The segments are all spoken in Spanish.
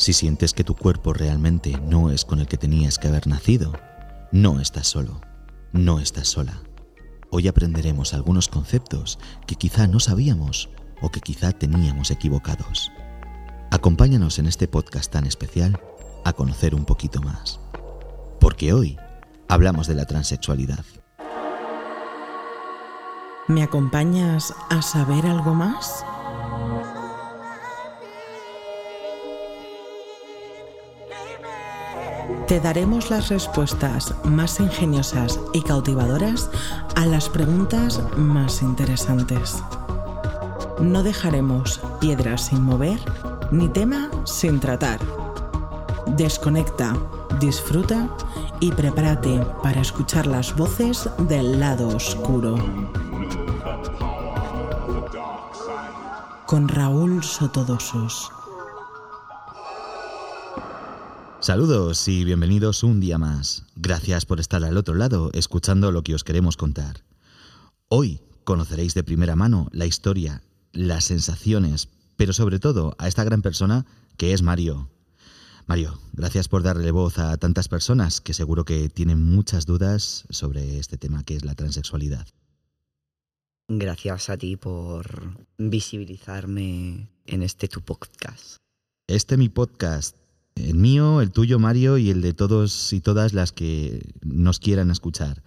Si sientes que tu cuerpo realmente no es con el que tenías que haber nacido, no estás solo, no estás sola. Hoy aprenderemos algunos conceptos que quizá no sabíamos o que quizá teníamos equivocados. Acompáñanos en este podcast tan especial a conocer un poquito más. Porque hoy hablamos de la transexualidad. ¿Me acompañas a saber algo más? Te daremos las respuestas más ingeniosas y cautivadoras a las preguntas más interesantes. No dejaremos piedras sin mover ni tema sin tratar. Desconecta, disfruta y prepárate para escuchar las voces del lado oscuro. Con Raúl Sotodosos. Saludos y bienvenidos un día más. Gracias por estar al otro lado escuchando lo que os queremos contar. Hoy conoceréis de primera mano la historia, las sensaciones, pero sobre todo a esta gran persona que es Mario. Mario, gracias por darle voz a tantas personas que seguro que tienen muchas dudas sobre este tema que es la transexualidad. Gracias a ti por visibilizarme en este tu podcast. Este mi podcast el mío, el tuyo, Mario, y el de todos y todas las que nos quieran escuchar.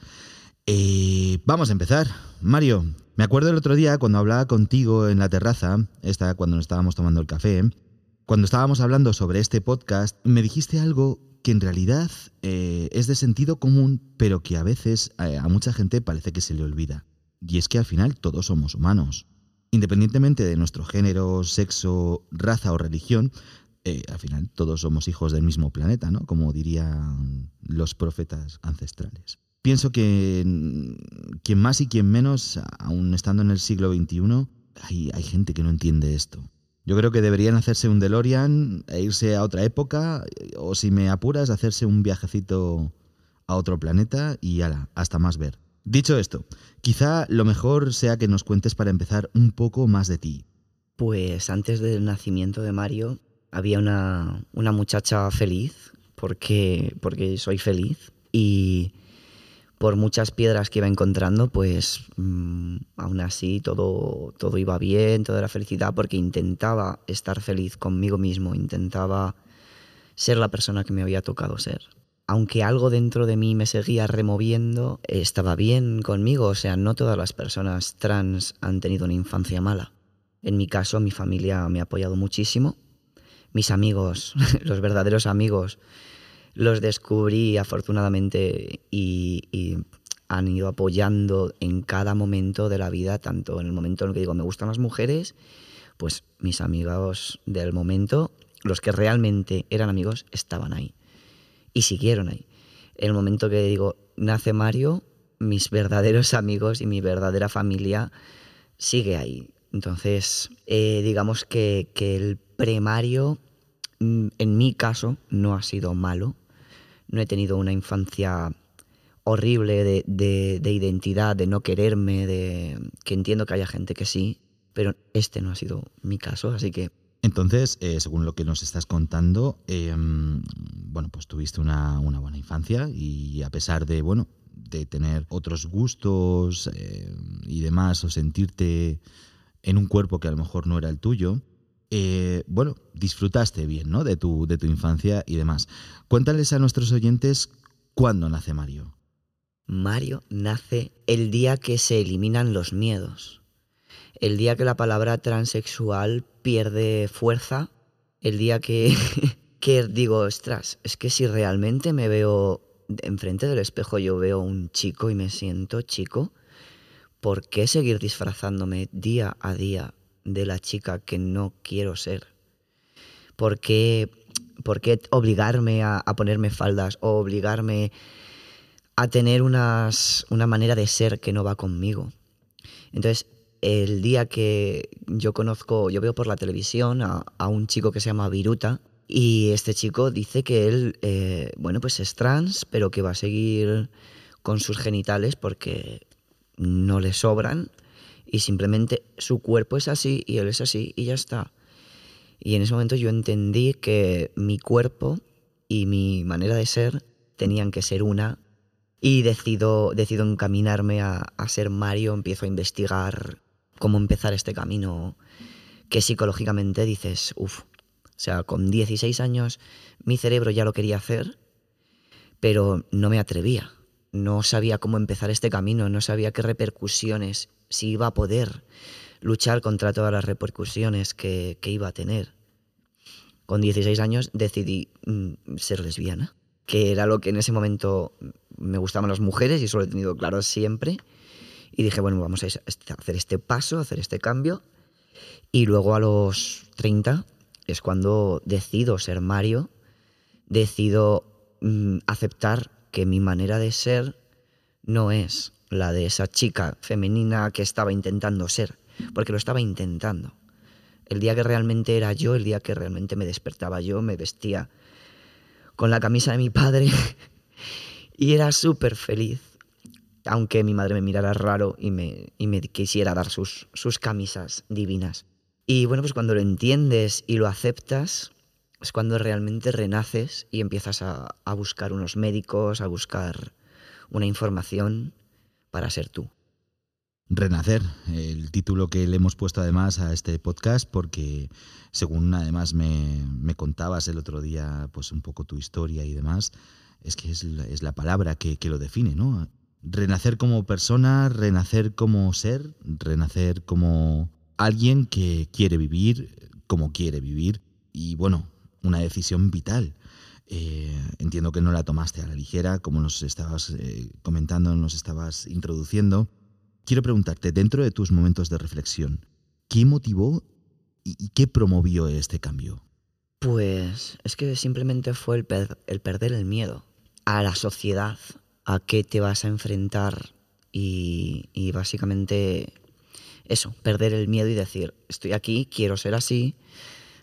Eh, vamos a empezar. Mario, me acuerdo el otro día cuando hablaba contigo en la terraza, esta cuando nos estábamos tomando el café, cuando estábamos hablando sobre este podcast, me dijiste algo que en realidad eh, es de sentido común, pero que a veces eh, a mucha gente parece que se le olvida. Y es que al final todos somos humanos. Independientemente de nuestro género, sexo, raza o religión, eh, al final todos somos hijos del mismo planeta, ¿no? Como dirían los profetas ancestrales. Pienso que mm, quien más y quien menos, aún estando en el siglo XXI, hay, hay gente que no entiende esto. Yo creo que deberían hacerse un DeLorean e irse a otra época, o si me apuras, hacerse un viajecito a otro planeta y ala, hasta más ver. Dicho esto, quizá lo mejor sea que nos cuentes para empezar un poco más de ti. Pues antes del nacimiento de Mario, había una, muchacha feliz, porque, porque soy feliz, y por muchas piedras que iba encontrando, pues mm, aún así todo, todo iba bien, todo era felicidad, porque intentaba estar feliz conmigo mismo, intentaba ser la persona que me había tocado ser. Aunque algo dentro de mí me seguía removiendo, estaba bien conmigo, o sea, no todas las personas trans han tenido una infancia mala. En mi caso, mi familia me ha apoyado muchísimo mis amigos, los verdaderos amigos, los descubrí afortunadamente y, han ido apoyando en cada momento de la vida, tanto en el momento en el que digo me gustan las mujeres, pues mis amigos del momento, los que realmente eran amigos, estaban ahí y siguieron ahí. En el momento que digo nace Mario, mis verdaderos amigos y mi verdadera familia sigue ahí. Entonces, eh, digamos que, que el primario, mm, en mi caso, no ha sido malo. No he tenido una infancia horrible de, identidad, de no quererme, de que entiendo que haya gente que sí, pero este no ha sido mi caso, así que... Entonces, eh, según lo que nos estás contando, em, bueno, pues tuviste una, buena infancia y a pesar de, bueno, de tener otros gustos eh, y demás, o sentirte en un cuerpo que a lo mejor no era el tuyo, eh, bueno, disfrutaste bien, ¿no? De tu, de tu infancia y demás. Cuéntales a nuestros oyentes cuándo nace Mario. Mario nace el día que se eliminan los miedos, el día que la palabra transexual pierde fuerza, el día que, que digo, ostras, es que si realmente me veo enfrente del espejo, yo veo un chico y me siento chico, ¿por qué seguir disfrazándome día a día de la chica que no quiero ser? ¿Por qué, por qué obligarme a, ponerme faldas o obligarme a tener unas, una manera de ser que no va conmigo? Entonces, el día que yo conozco, yo veo por la televisión a, un chico que se llama Viruta, y este chico dice que él, eh, bueno, pues es trans, pero que va a seguir con sus genitales porque no le sobran y simplemente su cuerpo es así y él es así y ya está. Y en ese momento yo entendí que mi cuerpo y mi manera de ser tenían que ser una y decido, decido encaminarme a, a ser Mario, empiezo a investigar cómo empezar este camino que psicológicamente dices, uff, o sea, con 16 años mi cerebro ya lo quería hacer, pero no me atrevía. No sabía cómo empezar este camino, no sabía qué repercusiones, si iba a poder luchar contra todas las repercusiones que, que iba a tener. Con 16 años decidí mm, ser lesbiana, que era lo que en ese momento me gustaban las mujeres y eso lo he tenido claro siempre. Y dije, bueno, vamos a hacer este paso, hacer este cambio. Y luego a los 30 es cuando decido ser Mario, decido mm, aceptar que mi manera de ser no es la de esa chica femenina que estaba intentando ser, porque lo estaba intentando. El día que realmente era yo, el día que realmente me despertaba yo, me vestía con la camisa de mi padre y era súper feliz. Aunque mi madre me mirara raro y me, y me quisiera dar sus, sus camisas divinas. Y bueno, pues cuando lo entiendes y lo aceptas, es cuando realmente renaces y empiezas a, a buscar unos médicos, a buscar una información para ser tú. Renacer, el título que le hemos puesto además a este podcast, porque según además me, me contabas el otro día, pues un poco tu historia y demás, es que es la, es la palabra que, que, lo define, ¿no? Renacer como persona, renacer como ser, renacer como alguien que quiere vivir como quiere vivir y bueno, una decisión vital. Eh, entiendo que no la tomaste a la ligera, como nos estabas eh, comentando, nos estabas introduciendo. Quiero preguntarte, dentro de tus momentos de reflexión, ¿qué motivó y, qué promovió este cambio? Pues es que simplemente fue el, el perder el miedo a la sociedad, a qué te vas a enfrentar y, básicamente eso, perder el miedo y decir, estoy aquí, quiero ser así,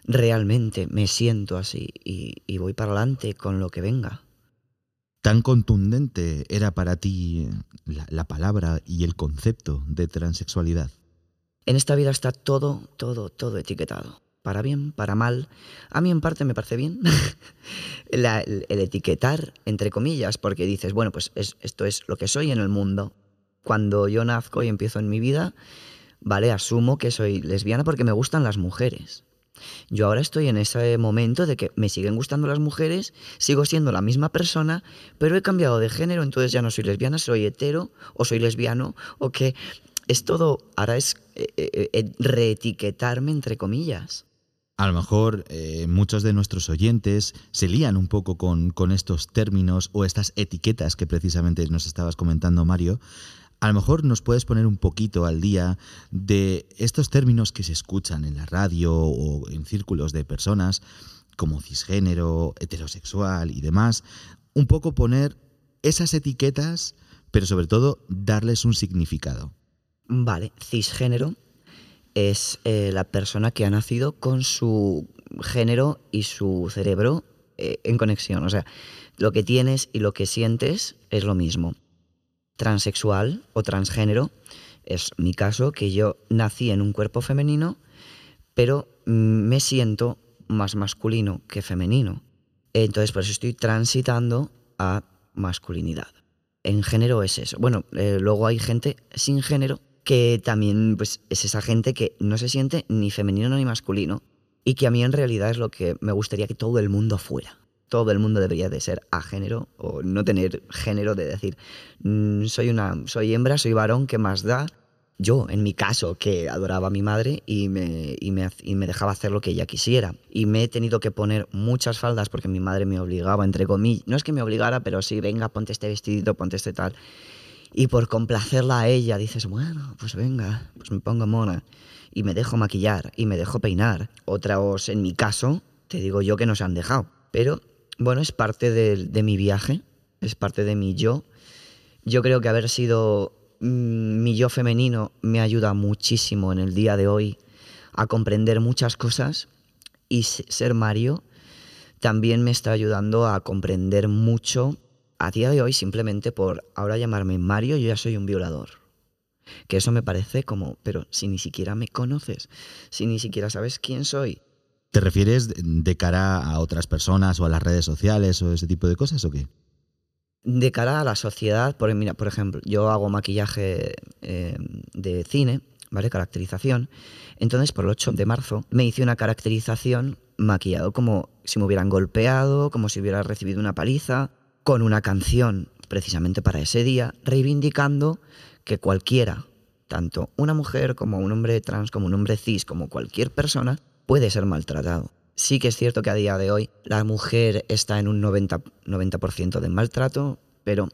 realmente me siento así y, y voy para adelante con lo que venga. ¿Tan contundente era para ti la, la, palabra y el concepto de transexualidad? En esta vida está todo, todo, todo etiquetado. Para bien, para mal. A mí en parte me parece bien la, el, el, etiquetar, entre comillas, porque dices, bueno, pues es, esto es lo que soy en el mundo. Cuando yo nazco y empiezo en mi vida, vale, asumo que soy lesbiana porque me gustan las mujeres. Yo ahora estoy en ese momento de que me siguen gustando las mujeres, sigo siendo la misma persona, pero he cambiado de género, entonces ya no soy lesbiana, soy hetero o soy lesbiano, o que es todo, ahora es eh, eh, reetiquetarme entre comillas. A lo mejor eh, muchos de nuestros oyentes se lían un poco con, con estos términos o estas etiquetas que precisamente nos estabas comentando, Mario, a lo mejor nos puedes poner un poquito al día de estos términos que se escuchan en la radio o en círculos de personas como cisgénero, heterosexual y demás, un poco poner esas etiquetas, pero sobre todo darles un significado. Vale, cisgénero es eh, la persona que ha nacido con su género y su cerebro eh, en conexión, o sea, lo que tienes y lo que sientes es lo mismo transexual o transgénero es mi caso, que yo nací en un cuerpo femenino, pero me siento más masculino que femenino. Entonces, por eso estoy transitando a masculinidad. En género es eso. Bueno, eh, luego hay gente sin género que también pues, es esa gente que no se siente ni femenino ni masculino y que a mí en realidad es lo que me gustaría que todo el mundo fuera todo el mundo debería de ser a género o no tener género de decir mmm, soy una soy hembra, soy varón, ¿qué más da? Yo, en mi caso, que adoraba a mi madre y me, y, me, y me dejaba hacer lo que ella quisiera. Y me he tenido que poner muchas faldas porque mi madre me obligaba, entre comillas. No es que me obligara, pero sí, venga, ponte este vestidito, ponte este tal. Y por complacerla a ella dices, bueno, pues venga, pues me pongo mona. Y me dejo maquillar y me dejo peinar. Otros, en mi caso, te digo yo que no se han dejado. Pero bueno, es parte de, de, mi viaje, es parte de mi yo. Yo creo que haber sido mmm, mi yo femenino me ayuda muchísimo en el día de hoy a comprender muchas cosas y ser Mario también me está ayudando a comprender mucho a día de hoy simplemente por ahora llamarme Mario yo ya soy un violador. Que eso me parece como, pero si ni siquiera me conoces, si ni siquiera sabes quién soy, ¿Te refieres de cara a otras personas o a las redes sociales o ese tipo de cosas o qué? De cara a la sociedad, por, mira, por ejemplo, yo hago maquillaje eh, de cine, ¿vale? Caracterización. Entonces, por el 8 de marzo, me hice una caracterización maquillado como si me hubieran golpeado, como si hubiera recibido una paliza, con una canción precisamente para ese día, reivindicando que cualquiera, tanto una mujer como un hombre trans, como un hombre cis, como cualquier persona, puede ser maltratado. Sí que es cierto que a día de hoy la mujer está en un 90%, 90 de maltrato, pero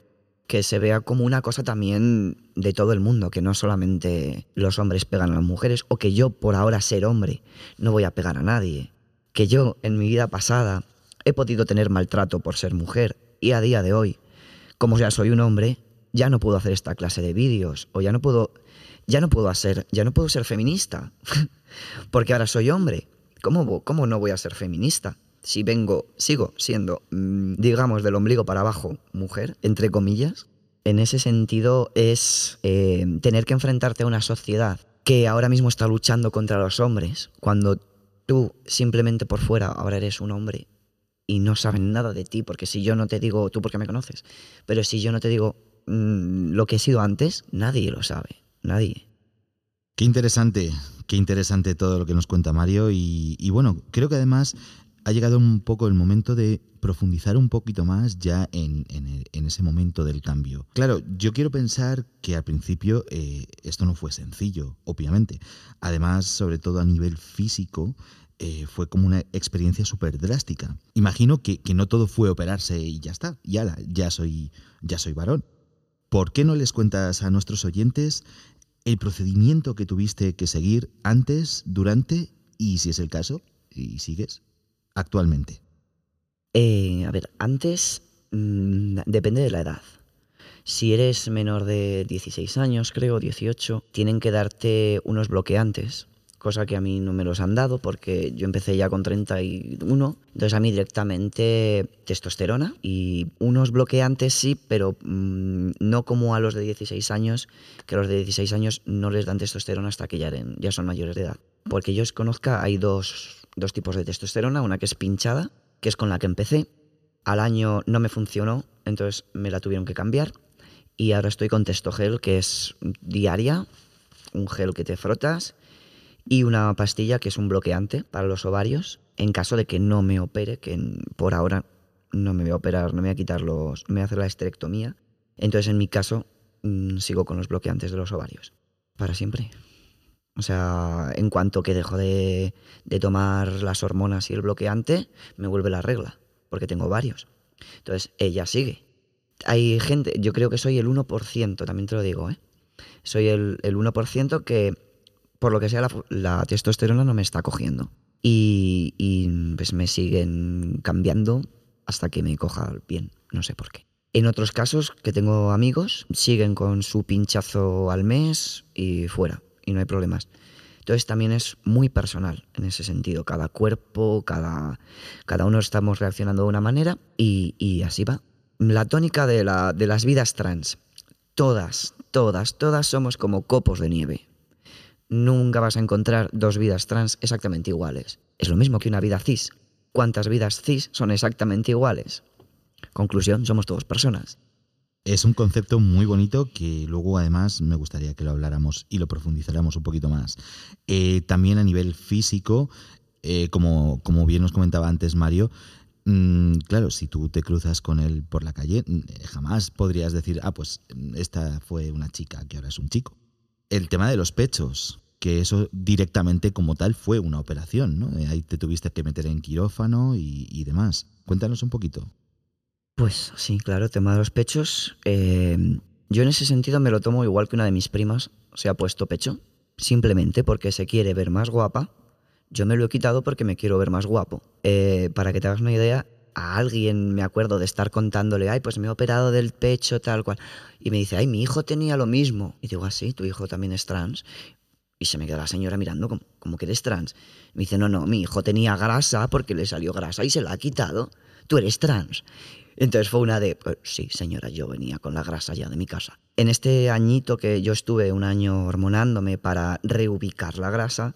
que se vea como una cosa también de todo el mundo, que no solamente los hombres pegan a las mujeres, o que yo por ahora ser hombre no voy a pegar a nadie, que yo en mi vida pasada he podido tener maltrato por ser mujer y a día de hoy, como ya soy un hombre, ya no puedo hacer esta clase de vídeos o ya no puedo ya no puedo hacer, ya no puedo ser feminista, porque ahora soy hombre. ¿Cómo, ¿Cómo no voy a ser feminista? Si vengo, sigo siendo, mm, digamos, del ombligo para abajo, mujer, entre comillas, en ese sentido es eh, tener que enfrentarte a una sociedad que ahora mismo está luchando contra los hombres, cuando tú simplemente por fuera ahora eres un hombre y no saben nada de ti, porque si yo no te digo, tú porque me conoces, pero si yo no te digo mm, lo que he sido antes, nadie lo sabe nadie. Qué interesante, qué interesante todo lo que nos cuenta Mario y, bueno, creo que además ha llegado un poco el momento de profundizar un poquito más ya en, ese momento del cambio. Claro, yo quiero pensar que al principio eh, esto no fue sencillo, obviamente. Además, sobre todo a nivel físico, eh, fue como una experiencia súper drástica. Imagino que, no todo fue operarse y ya está, ya, soy, ya soy varón. ¿Por qué no les cuentas a nuestros oyentes el procedimiento que tuviste que seguir antes, durante y, si es el caso, y sigues, actualmente? Eh, a ver, antes mm, depende de la edad. Si eres menor de 16 años, creo, 18, tienen que darte unos bloqueantes cosa que a mí no me los han dado porque yo empecé ya con 31, entonces a mí directamente testosterona y unos bloqueantes sí, pero mm, no como a los de 16 años, que a los de 16 años no les dan testosterona hasta que ya, ya son mayores de edad. Porque yo os conozca, hay dos, dos tipos de testosterona, una que es pinchada, que es con la que empecé, al año no me funcionó, entonces me la tuvieron que cambiar y ahora estoy con testogel, que es diaria, un gel que te frotas y una pastilla que es un bloqueante para los ovarios en caso de que no me opere, que por ahora no me voy a operar, no me voy a quitar los, me voy a hacer la esterectomía. Entonces en mi caso sigo con los bloqueantes de los ovarios para siempre. O sea, en cuanto que dejo de, de tomar las hormonas y el bloqueante, me vuelve la regla, porque tengo varios. Entonces, ella sigue. Hay gente, yo creo que soy el 1%, también te lo digo, ¿eh? Soy el, el 1% que por lo que sea, la, testosterona no me está cogiendo. Y, pues me siguen cambiando hasta que me coja bien, no sé por qué. En otros casos, que tengo amigos, siguen con su pinchazo al mes y fuera, y no hay problemas. Entonces también es muy personal en ese sentido. Cada cuerpo, cada, cada uno estamos reaccionando de una manera y, y así va. La tónica de, la, de las vidas trans. Todas, todas, todas somos como copos de nieve nunca vas a encontrar dos vidas trans exactamente iguales. Es lo mismo que una vida cis. ¿Cuántas vidas cis son exactamente iguales? Conclusión, somos todos personas. Es un concepto muy bonito que luego además me gustaría que lo habláramos y lo profundizáramos un poquito más. Eh, también a nivel físico, eh, como, como bien nos comentaba antes Mario, mm, claro, si tú te cruzas con él por la calle, mm, jamás podrías decir, ah, pues esta fue una chica que ahora es un chico el tema de los pechos, que eso directamente como tal fue una operación, ¿no? Eh, ahí te tuviste que meter en quirófano y, demás. Cuéntanos un poquito. Pues sí, claro, tema de los pechos. Eh, yo en ese sentido me lo tomo igual que una de mis primas se ha puesto pecho, simplemente porque se quiere ver más guapa. Yo me lo he quitado porque me quiero ver más guapo. Eh, para que te hagas una idea, a alguien, me acuerdo de estar contándole, ay, pues me he operado del pecho, tal cual. Y me dice, ay, mi hijo tenía lo mismo. Y digo, así, ah, tu hijo también es trans. Y se me queda la señora mirando como, que eres trans. Me dice, no, no, mi hijo tenía grasa porque le salió grasa y se la ha quitado. Tú eres trans. Entonces fue una de, pues, sí, señora, yo venía con la grasa ya de mi casa. En este añito que yo estuve un año hormonándome para reubicar la grasa,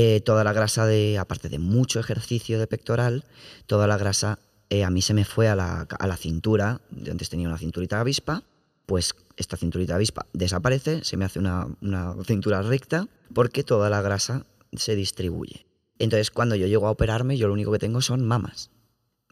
eh, toda la grasa de, aparte de mucho ejercicio de pectoral, toda la grasa eh, a mí se me fue a la, a la cintura, antes tenía una cinturita avispa, pues esta cinturita avispa desaparece, se me hace una, una cintura recta, porque toda la grasa se distribuye. Entonces, cuando yo llego a operarme, yo lo único que tengo son mamas,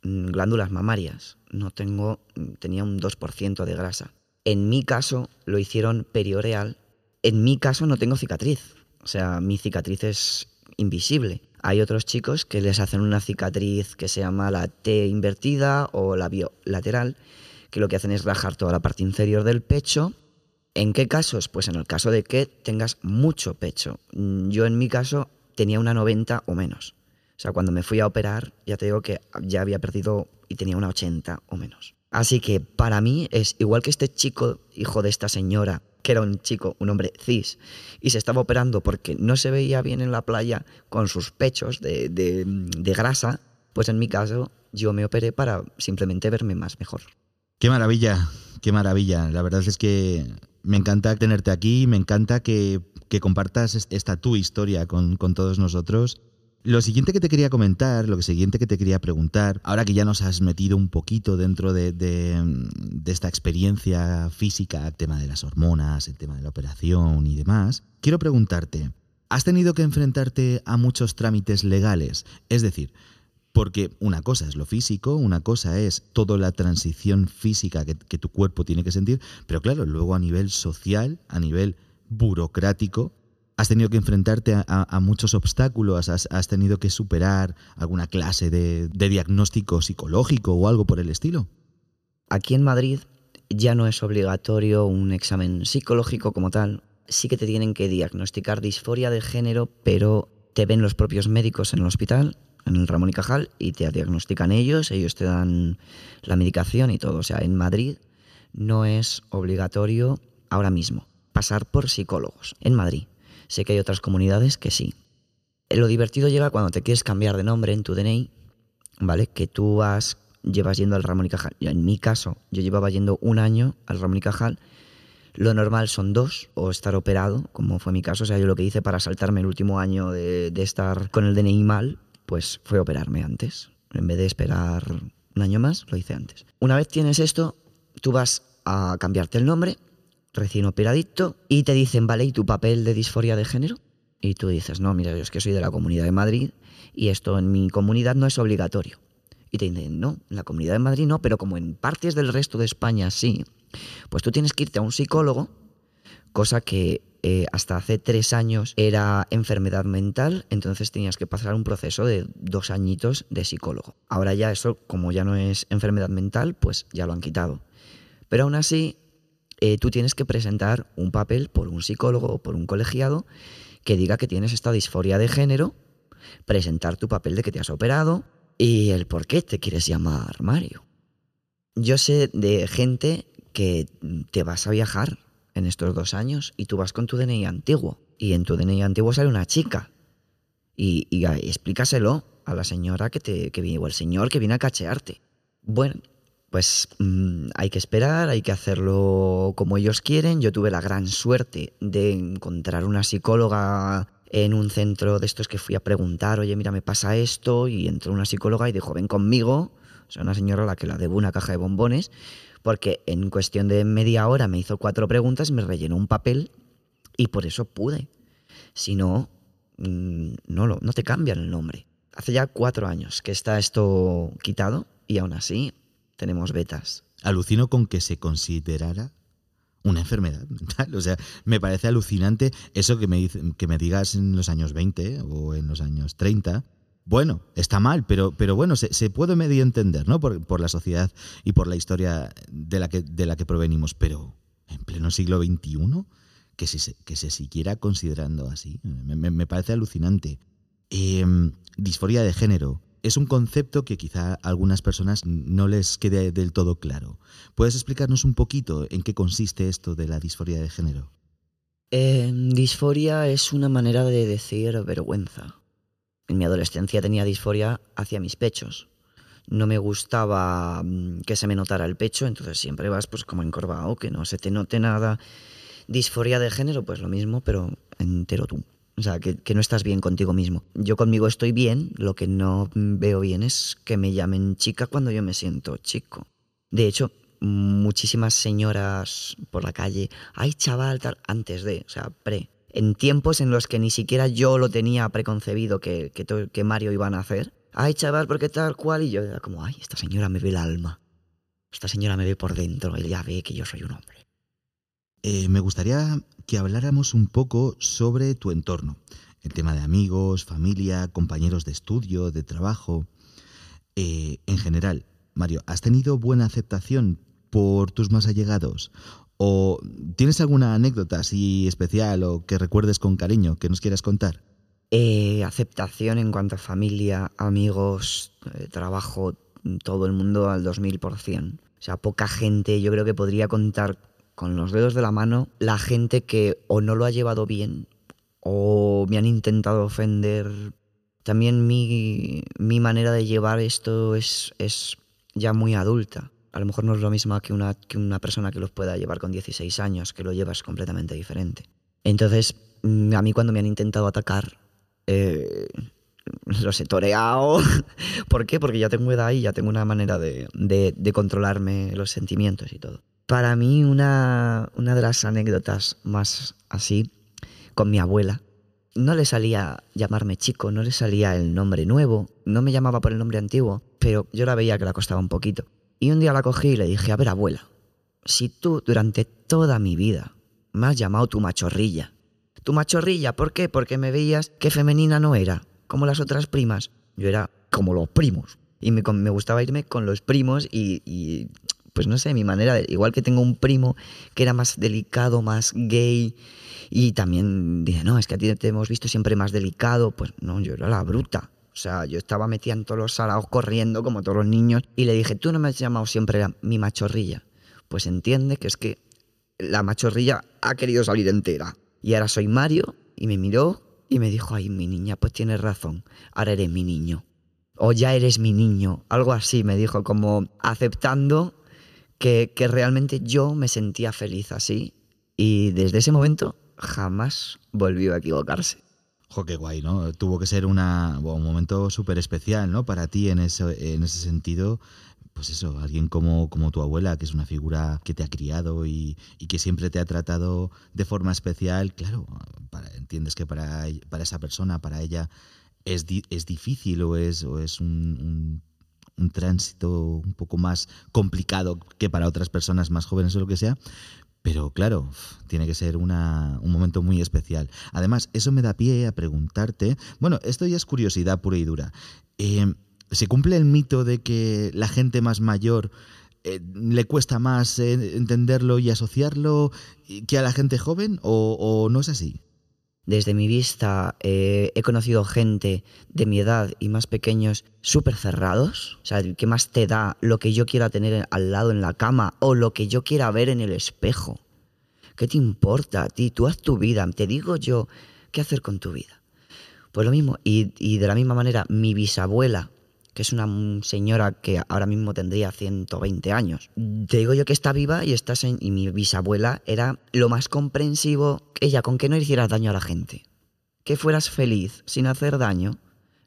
mm, glándulas mamarias. No tengo, mm, tenía un 2% de grasa. En mi caso, lo hicieron perioreal. En mi caso, no tengo cicatriz. O sea, mi cicatriz es invisible. Hay otros chicos que les hacen una cicatriz que se llama la T invertida o la biolateral, que lo que hacen es rajar toda la parte inferior del pecho. ¿En qué casos? Pues en el caso de que tengas mucho pecho. Yo en mi caso tenía una 90 o menos. O sea, cuando me fui a operar, ya te digo que ya había perdido y tenía una 80 o menos. Así que para mí es igual que este chico, hijo de esta señora, que era un chico, un hombre cis, y se estaba operando porque no se veía bien en la playa con sus pechos de, de, grasa, pues en mi caso yo me operé para simplemente verme más mejor. Qué maravilla, qué maravilla. La verdad es que me encanta tenerte aquí, me encanta que, que compartas esta tu historia con, con, todos nosotros. Lo siguiente que te quería comentar, lo siguiente que te quería preguntar, ahora que ya nos has metido un poquito dentro de, de, esta experiencia física, el tema de las hormonas, el tema de la operación y demás, quiero preguntarte, ¿has tenido que enfrentarte a muchos trámites legales? Es decir, porque una cosa es lo físico, una cosa es toda la transición física que, tu cuerpo tiene que sentir, pero claro, luego a nivel social, a nivel burocrático, has tenido que enfrentarte a, muchos obstáculos, has, has, tenido que superar alguna clase de, de diagnóstico psicológico o algo por el estilo. Aquí en Madrid ya no es obligatorio un examen psicológico como tal. Sí que te tienen que diagnosticar disforia de género, pero te ven los propios médicos en el hospital en el Ramón y Cajal y te diagnostican ellos, ellos te dan la medicación y todo. O sea, en Madrid no es obligatorio ahora mismo pasar por psicólogos. En Madrid. Sé que hay otras comunidades que sí. Lo divertido llega cuando te quieres cambiar de nombre en tu DNI, ¿vale? Que tú has, llevas yendo al Ramón y Cajal. En mi caso, yo llevaba yendo un año al Ramón y Cajal. Lo normal son dos, o estar operado, como fue mi caso. O sea, yo lo que hice para saltarme el último año de, de estar con el DNI mal, pues fue operarme antes. En vez de esperar un año más, lo hice antes. Una vez tienes esto, tú vas a cambiarte el nombre, recién operadito, y te dicen, vale, ¿y tu papel de disforia de género? Y tú dices, no, mira, yo es que soy de la Comunidad de Madrid y esto en mi comunidad no es obligatorio. Y te dicen, no, en la Comunidad de Madrid no, pero como en partes del resto de España sí, pues tú tienes que irte a un psicólogo, cosa que eh, hasta hace tres años era enfermedad mental, entonces tenías que pasar un proceso de dos añitos de psicólogo. Ahora ya eso, como ya no es enfermedad mental, pues ya lo han quitado. Pero aún así, eh, tú tienes que presentar un papel por un psicólogo o por un colegiado que diga que tienes esta disforia de género, presentar tu papel de que te has operado y el por qué te quieres llamar Mario. Yo sé de gente que te vas a viajar en estos dos años y tú vas con tu DNI antiguo y en tu DNI antiguo sale una chica y, y, y explícaselo a la señora que te que viene o el señor que viene a cachearte. Bueno, pues mmm, hay que esperar, hay que hacerlo como ellos quieren. Yo tuve la gran suerte de encontrar una psicóloga en un centro de estos que fui a preguntar, oye, mira, me pasa esto, y entró una psicóloga y dijo, ven conmigo, o sea, una señora a la que la debo una caja de bombones, porque en cuestión de media hora me hizo cuatro preguntas, me rellenó un papel y por eso pude. Si no, mmm, no, lo, no te cambian el nombre. Hace ya cuatro años que está esto quitado y aún así tenemos betas. Alucino con que se considerara una enfermedad mental. O sea, me parece alucinante eso que me, que me digas en los años 20 o en los años 30. Bueno, está mal, pero, pero bueno, se, puede medio entender, ¿no? Por, la sociedad y por la historia de la que, de la que provenimos. Pero en pleno siglo XXI, que se, que se siguiera considerando así, me parece alucinante. Eh, disforia de género, es un concepto que quizá a algunas personas no les quede del todo claro. ¿Puedes explicarnos un poquito en qué consiste esto de la disforia de género? Eh, disforia es una manera de decir vergüenza. En mi adolescencia tenía disforia hacia mis pechos. No me gustaba mm, que se me notara el pecho, entonces siempre vas pues como encorvado, que no se te note nada. Disforia de género, pues lo mismo, pero entero tú. O sea, que, que no estás bien contigo mismo. Yo conmigo estoy bien, lo que no veo bien es que me llamen chica cuando yo me siento chico. De hecho, muchísimas señoras por la calle, ay chaval, tal, antes de, o sea, pre. En tiempos en los que ni siquiera yo lo tenía preconcebido que, que, Mario iba a nacer. Ay chaval, porque tal cual. Y yo era como, ay, esta señora me ve el alma. Esta señora me ve por dentro. Ella ve que yo soy un hombre. Eh, me gustaría que habláramos un poco sobre tu entorno. El tema de amigos, familia, compañeros de estudio, de trabajo. Eh, en general, Mario, ¿has tenido buena aceptación por tus más allegados? ¿O tienes alguna anécdota así especial o que recuerdes con cariño que nos quieras contar? Eh, aceptación en cuanto a familia, amigos, eh, trabajo, todo el mundo al 2000%. O sea, poca gente, yo creo que podría contar con los dedos de la mano la gente que o no lo ha llevado bien o me han intentado ofender. También mi, mi manera de llevar esto es, es ya muy adulta. A lo mejor no es lo mismo que una, que una persona que los pueda llevar con 16 años, que lo llevas completamente diferente. Entonces, mm, a mí cuando me han intentado atacar, eh, los he toreado. ¿Por qué? Porque ya tengo edad y ya tengo una manera de, de- de controlarme los sentimientos y todo. Para mí, una, una de las anécdotas más así, con mi abuela, no le salía llamarme chico, no le salía el nombre nuevo, no me llamaba por el nombre antiguo, pero yo la veía que la costaba un poquito. Y un día la cogí y le dije, a ver abuela, si tú durante toda mi vida me has llamado tu machorrilla, tu machorrilla, ¿por qué? Porque me veías que femenina no era, como las otras primas, yo era como los primos. Y me, me gustaba irme con los primos y, pues no sé, mi manera, de, igual que tengo un primo que era más delicado, más gay, y también dice, no, es que a ti te hemos visto siempre más delicado. Pues no, yo era la bruta. O sea, yo estaba metida en todos los saraos corriendo como todos los niños y le dije, tú no me has llamado siempre mi machorrilla. Pues entiende que es que la machorrilla ha querido salir entera. Y ahora soy Mario y me miró y me dijo, ay, mi niña, pues tienes razón, ahora eres mi niño. O ya eres mi niño. Algo así me dijo, como aceptando que, que realmente yo me sentía feliz así. Y desde ese momento jamás volvió a equivocarse. Jo, qué guay, ¿no? Tuvo que ser una, un momento súper especial, ¿no? Para ti en ese, en ese sentido. Pues eso, alguien como, como tu abuela, que es una figura que te ha criado y, y que siempre te ha tratado de forma especial, claro, para- entiendes que para, para esa persona, para ella, es, di- es difícil o es, o es un, un- un tránsito un poco más complicado que para otras personas más jóvenes o lo que sea. Pero claro, tiene que ser una- un momento muy especial. Además, eso me da pie a preguntarte, bueno, esto ya es curiosidad pura y dura. Eh, ¿Se cumple el mito de que la gente más mayor eh, le cuesta más eh, entenderlo y asociarlo que a la gente joven o no es así? Desde mi vista eh, he conocido gente de mi edad y más pequeños súper cerrados. O sea, ¿qué más te da lo que yo quiera tener al lado en la cama o lo que yo quiera ver en el espejo? ¿Qué te importa a ti? Tú haz tu vida. Te digo yo qué hacer con tu vida. Pues lo mismo. Y, y de la misma manera, mi bisabuela, que es una señora que ahora mismo tendría 120 años. Te digo yo que está viva y, está y mi bisabuela era lo más comprensivo. Ella, con que no hicieras daño a la gente. Que fueras feliz sin hacer daño.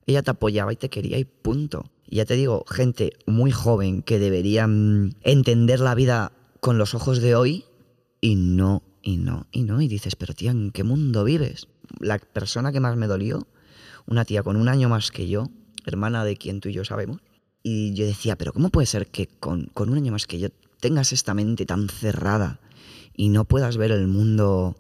Ella te apoyaba y te quería y punto. Y ya te digo, gente muy joven que debería mm, entender la vida con los ojos de hoy y no, y no, y no. Y dices, pero tía, ¿en qué mundo vives? La persona que más me dolió, una tía con un año más que yo, hermana de quien tú y yo sabemos. Y yo decía, pero ¿cómo puede ser que con, con un año más que yo tengas esta mente tan cerrada y no puedas ver el mundo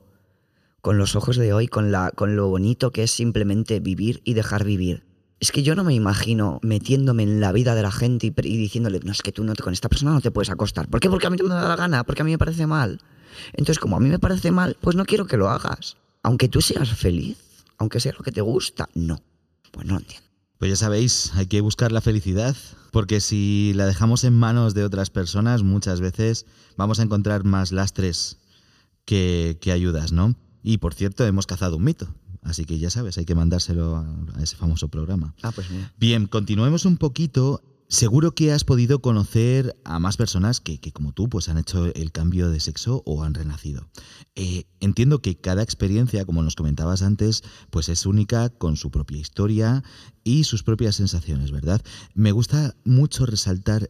con los ojos de hoy, con, la, con lo bonito que es simplemente vivir y dejar vivir? Es que yo no me imagino metiéndome en la vida de la gente y, diciéndole, no, es que tú no te, con esta persona no te puedes acostar. ¿Por qué? Porque a mí no me da la gana, porque a mí me parece mal. Entonces, como a mí me parece mal, pues no quiero que lo hagas. Aunque tú seas feliz, aunque sea lo que te gusta, no. Pues no entiendo. Pues ya sabéis, hay que buscar la felicidad, porque si la dejamos en manos de otras personas, muchas veces vamos a encontrar más lastres que, que ayudas, ¿no? Y por cierto, hemos cazado un mito, así que ya sabes, hay que mandárselo a, a ese famoso programa. Ah, pues mira. Bien, continuemos un poquito. Seguro que has podido conocer a más personas que, como tú pues han hecho el cambio de sexo o han renacido. Eh, entiendo que cada experiencia, como nos comentabas antes, pues es única con su propia historia y sus propias sensaciones, ¿verdad? Me gusta mucho resaltar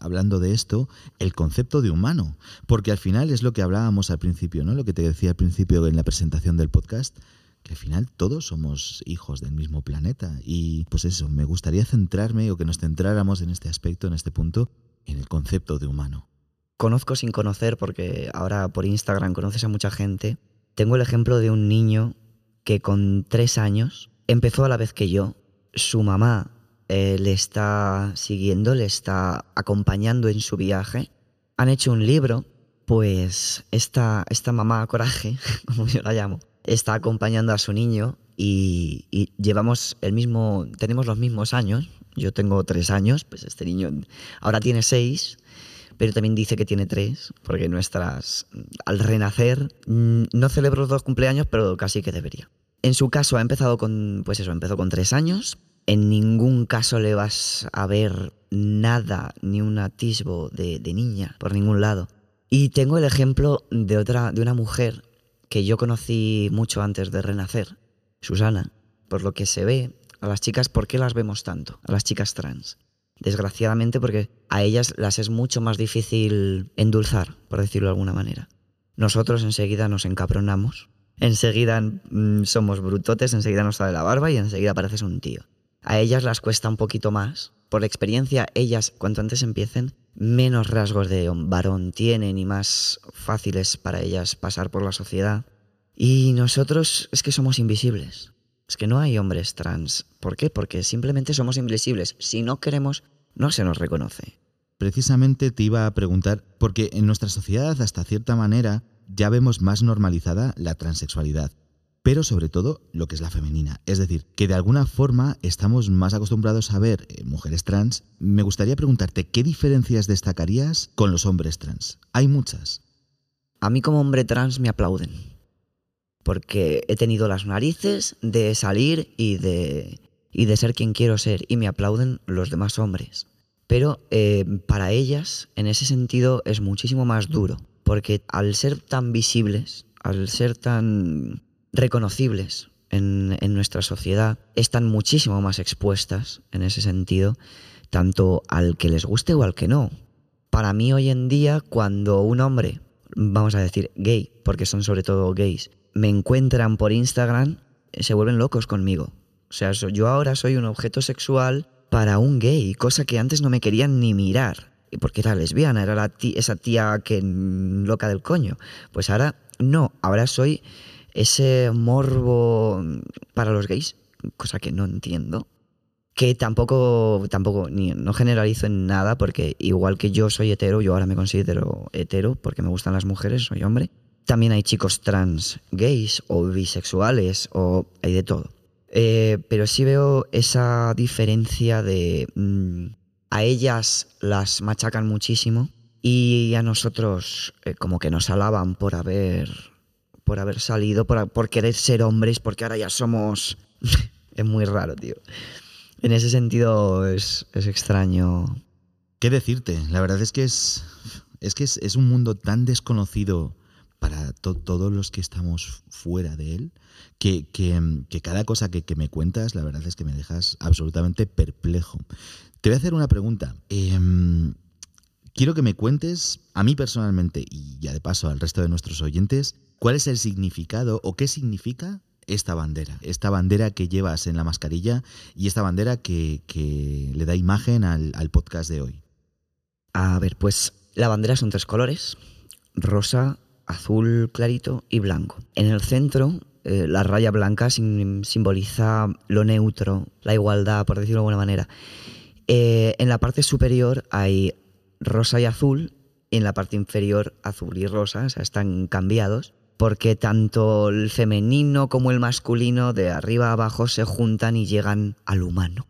hablando de esto, el concepto de humano, porque al final es lo que hablábamos al principio, ¿no? Lo que te decía al principio en la presentación del podcast, que al final todos somos hijos del mismo planeta y pues eso, me gustaría centrarme o que nos centráramos en este aspecto, en este punto, en el concepto de humano. Conozco sin conocer porque ahora por Instagram conoces a mucha gente. Tengo el ejemplo de un niño que con tres años empezó a la vez que yo. Su mamá eh, le está siguiendo, le está acompañando en su viaje. Han hecho un libro, pues esta, esta mamá coraje, como yo la llamo, está acompañando a su niño y, llevamos el mismo, tenemos los mismos años. Yo tengo tres años, pues este niño ahora tiene seis, pero también dice que tiene tres, porque nuestras, al renacer, mm, no celebro dos cumpleaños, pero casi que debería. En su caso ha empezado con, pues eso, empezó con tres años, en ningún caso le vas a ver nada, ni un atisbo de, niña por ningún lado. Y tengo el ejemplo de otra, de una mujer que yo conocí mucho antes de renacer, Susana. Por lo que se ve, a las chicas, ¿por qué las vemos tanto? A las chicas trans. Desgraciadamente porque a ellas las es mucho más difícil endulzar, por decirlo de alguna manera. Nosotros enseguida nos encapronamos, enseguida mm, somos brutotes, enseguida nos sale la barba y enseguida pareces un tío. A ellas las cuesta un poquito más. Por experiencia, ellas, cuanto antes empiecen, menos rasgos de varón tienen y más fáciles para ellas pasar por la sociedad. Y nosotros es que somos invisibles. Es que no hay hombres trans. ¿Por qué? Porque simplemente somos invisibles. Si no queremos, no se nos reconoce. Precisamente te iba a preguntar, porque en nuestra sociedad, hasta cierta manera, ya vemos más normalizada la transexualidad pero sobre todo lo que es la femenina. Es decir, que de alguna forma estamos más acostumbrados a ver eh, mujeres trans. Me gustaría preguntarte, ¿qué diferencias destacarías con los hombres trans? Hay muchas. A mí como hombre trans me aplauden, porque he tenido las narices de salir y de, y de ser quien quiero ser, y me aplauden los demás hombres. Pero eh, para ellas, en ese sentido, es muchísimo más duro, porque al ser tan visibles, al ser tan reconocibles en, nuestra sociedad, están muchísimo más expuestas en ese sentido, tanto al que les guste o al que no. Para mí hoy en día, cuando un hombre, vamos a decir gay, porque son sobre todo gays, me encuentran por Instagram, se vuelven locos conmigo. O sea, yo ahora soy un objeto sexual para un gay, cosa que antes no me querían ni mirar. Porque era lesbiana, era la esa tía que loca del coño. Pues ahora no, ahora soy ese morbo para los gays, cosa que no entiendo. Que tampoco, tampoco, ni, no generalizo en nada, porque igual que yo soy hetero, yo ahora me considero hetero porque me gustan las mujeres, soy hombre. También hay chicos trans gays o bisexuales o hay de todo. Eh, pero sí veo esa diferencia de... Mm, a ellas las machacan muchísimo y a nosotros eh, como que nos alaban por haber por haber salido, por, querer ser hombres, porque ahora ya somos... es muy raro, tío. En ese sentido es, extraño. ¿Qué decirte? La verdad es que es, es, que es, un mundo tan desconocido para todos los que estamos fuera de él, que, cada cosa que, me cuentas, la verdad es que me dejas absolutamente perplejo. Te voy a hacer una pregunta. Em, quiero que me cuentes, a mí personalmente, y ya de paso al resto de nuestros oyentes, ¿Cuál es el significado o qué significa esta bandera? Esta bandera que llevas en la mascarilla y esta bandera que, le da imagen al, podcast de hoy. A ver, pues la bandera son tres colores, rosa, azul clarito y blanco. En el centro, eh, la raya blanca simboliza lo neutro, la igualdad, por decirlo de alguna manera. Eh, en la parte superior hay rosa y azul, y en la parte inferior azul y rosa, o sea, están cambiados porque tanto el femenino como el masculino de arriba a abajo se juntan y llegan al humano.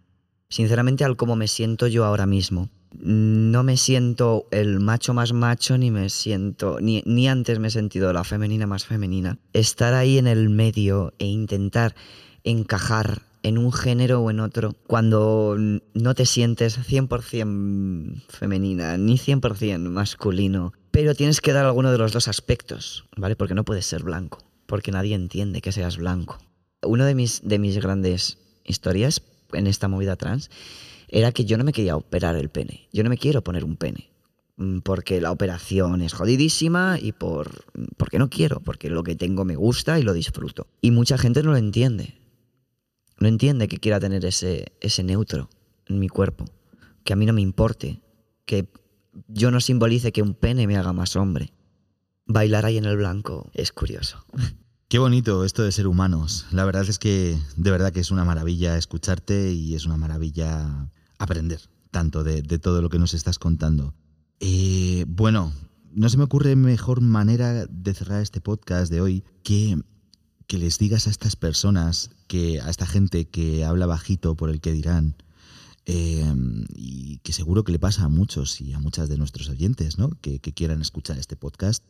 Sinceramente, al cómo me siento yo ahora mismo. No me siento el macho más macho, ni me siento, ni, ni antes me he sentido la femenina más femenina. Estar ahí en el medio e intentar encajar en un género o en otro cuando no te sientes 100% femenina ni 100% masculino, pero tienes que dar alguno de los dos aspectos, ¿vale? Porque no puedes ser blanco, porque nadie entiende que seas blanco. Una de mis, de mis grandes historias en esta movida trans era que yo no me quería operar el pene, yo no me quiero poner un pene mm, porque la operación es jodidísima y por, porque no quiero, porque lo que tengo me gusta y lo disfruto. Y mucha gente no lo entiende. No entiende que quiera tener ese, ese neutro en mi cuerpo, que a mí no me importe, que yo no simbolice que un pene me haga más hombre. Bailar ahí en el blanco es curioso. Qué bonito esto de ser humanos. La verdad es que de verdad que es una maravilla escucharte y es una maravilla aprender tanto de, todo lo que nos estás contando. Eh, bueno, no se me ocurre mejor manera de cerrar este podcast de hoy que que les digas a estas personas, que a esta gente que habla bajito por el que dirán, em, y que seguro que le pasa a muchos y a muchas de nuestros oyentes, ¿no? Que, que, quieran escuchar este podcast.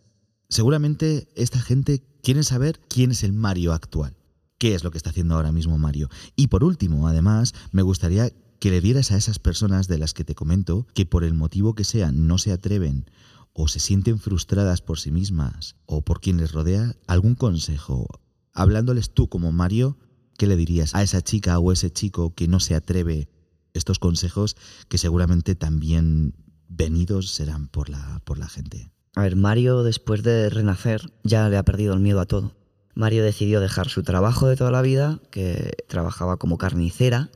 Seguramente esta gente quiere saber quién es el Mario actual, qué es lo que está haciendo ahora mismo Mario. Y por último, además, me gustaría que le dieras a esas personas de las que te comento que por el motivo que sea no se atreven o se sienten frustradas por sí mismas o por quien les rodea, algún consejo, hablándoles tú como Mario, ¿qué le dirías a esa chica o ese chico que no se atreve estos consejos que seguramente también venidos serán por la, por la gente? A ver, Mario después de renacer ya le ha perdido el miedo a todo. Mario decidió dejar su trabajo de toda la vida, que trabajaba como carnicera,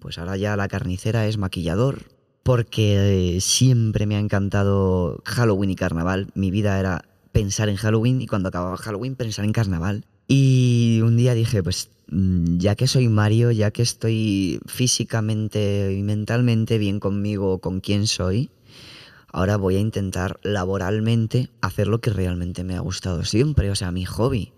pues ahora ya la carnicera es maquillador, porque siempre me ha encantado Halloween y carnaval. Mi vida era pensar en Halloween y cuando acababa Halloween pensar en carnaval. Y un día dije, pues mm, ya que soy Mario, ya que estoy físicamente y mentalmente bien conmigo, con quien soy, ahora voy a intentar laboralmente hacer lo que realmente me ha gustado siempre, o sea, mi hobby.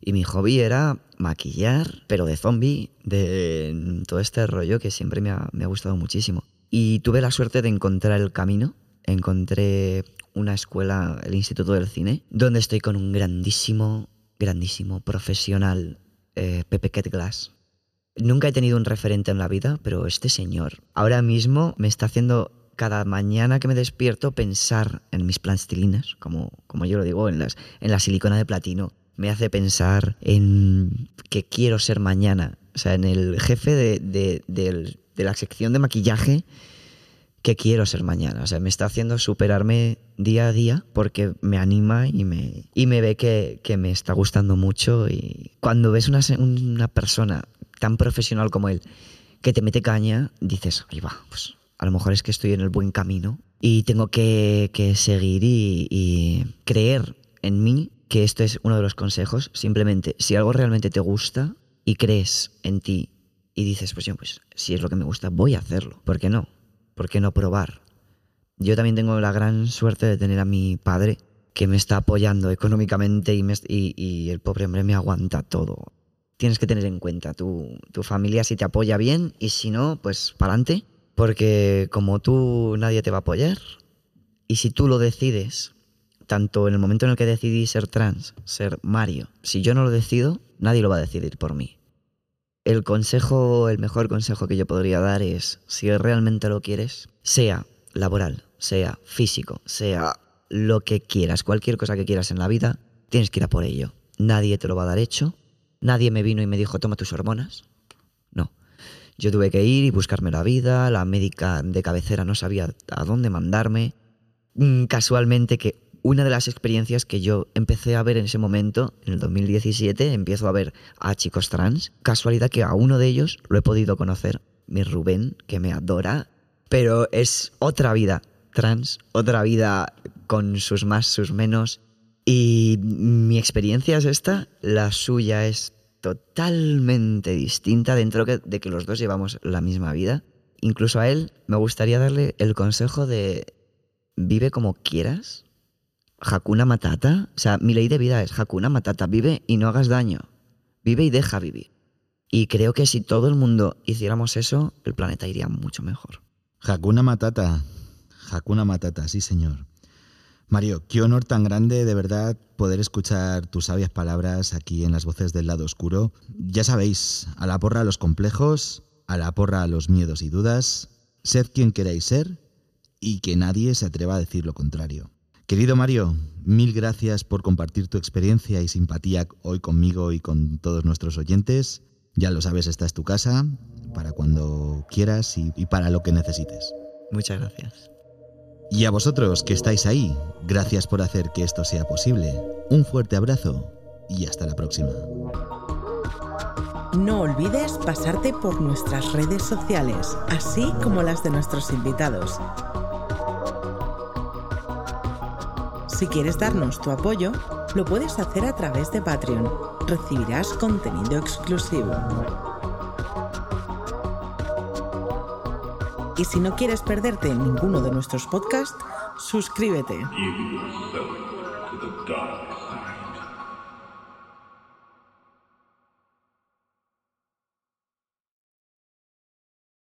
Y mi hobby era maquillar, pero de zombie, de todo este rollo que siempre me ha, me ha gustado muchísimo. Y tuve la suerte de encontrar el camino, encontré una escuela, el Instituto del Cine, donde estoy con un grandísimo grandísimo, profesional, eh, Pepe Ket Glass. Nunca he tenido un referente en la vida, pero este señor ahora mismo me está haciendo cada mañana que me despierto pensar en mis plastilinas, como, como yo lo digo, en, las, en la silicona de platino. Me hace pensar en que quiero ser mañana. O sea, en el jefe de, de, de la sección de maquillaje que quiero ser mañana. O sea, me está haciendo superarme día a día porque me anima y me, y me ve que, me está gustando mucho. Y cuando ves una, una persona tan profesional como él que te mete caña, dices, ahí va, pues a lo mejor es que estoy en el buen camino y tengo que, seguir y, y creer en mí que esto es uno de los consejos. Simplemente, si algo realmente te gusta y crees en ti y dices, pues yo, pues si es lo que me gusta, voy a hacerlo. ¿Por qué no? ¿Por qué no probar? Yo también tengo la gran suerte de tener a mi padre que me está apoyando económicamente y, el pobre hombre me aguanta todo. Tienes que tener en cuenta tu, tu familia si te apoya bien y si no, pues para adelante, porque como tú nadie te va a apoyar y si tú lo decides, tanto en el momento en el que decidí ser trans, ser Mario, si yo no lo decido, nadie lo va a decidir por mí. El consejo, el mejor consejo que yo podría dar es, si realmente lo quieres, sea laboral, sea físico, sea lo que quieras, cualquier cosa que quieras en la vida, tienes que ir a por ello. Nadie te lo va a dar hecho. Nadie me vino y me dijo, toma tus hormonas. No. Yo tuve que ir y buscarme la vida, la médica de cabecera no sabía a dónde mandarme. Mm, casualmente que una de las experiencias que yo empecé a ver en ese momento, en el 2017, empiezo a ver a chicos trans. Casualidad que a uno de ellos lo he podido conocer, mi Rubén, que me adora, pero es otra vida trans, otra vida con sus más, sus menos. Y mi experiencia es esta, la suya es totalmente distinta dentro de que los dos llevamos la misma vida. Incluso a él me gustaría darle el consejo de vive como quieras, Hakuna Matata. O sea, mi ley de vida es Hakuna Matata. Vive y no hagas daño. Vive y deja vivir. Y creo que si todo el mundo hiciéramos eso, el planeta iría mucho mejor. Hakuna Matata. Hakuna Matata, sí, señor. Mario, qué honor tan grande de verdad poder escuchar tus sabias palabras aquí en las voces del lado oscuro. Ya sabéis, a la porra a los complejos, a la porra a los miedos y dudas, sed quien queráis ser y que nadie se atreva a decir lo contrario. Querido Mario, mil gracias por compartir tu experiencia y simpatía hoy conmigo y con todos nuestros oyentes. Ya lo sabes, esta es tu casa, para cuando quieras y, y para lo que necesites. Muchas gracias. Y a vosotros que estáis ahí, gracias por hacer que esto sea posible. Un fuerte abrazo y hasta la próxima. No olvides pasarte por nuestras redes sociales, así como las de nuestros invitados. Si quieres darnos tu apoyo, lo puedes hacer a través de Patreon. Recibirás contenido exclusivo. Y si no quieres perderte ninguno de nuestros podcasts, suscríbete.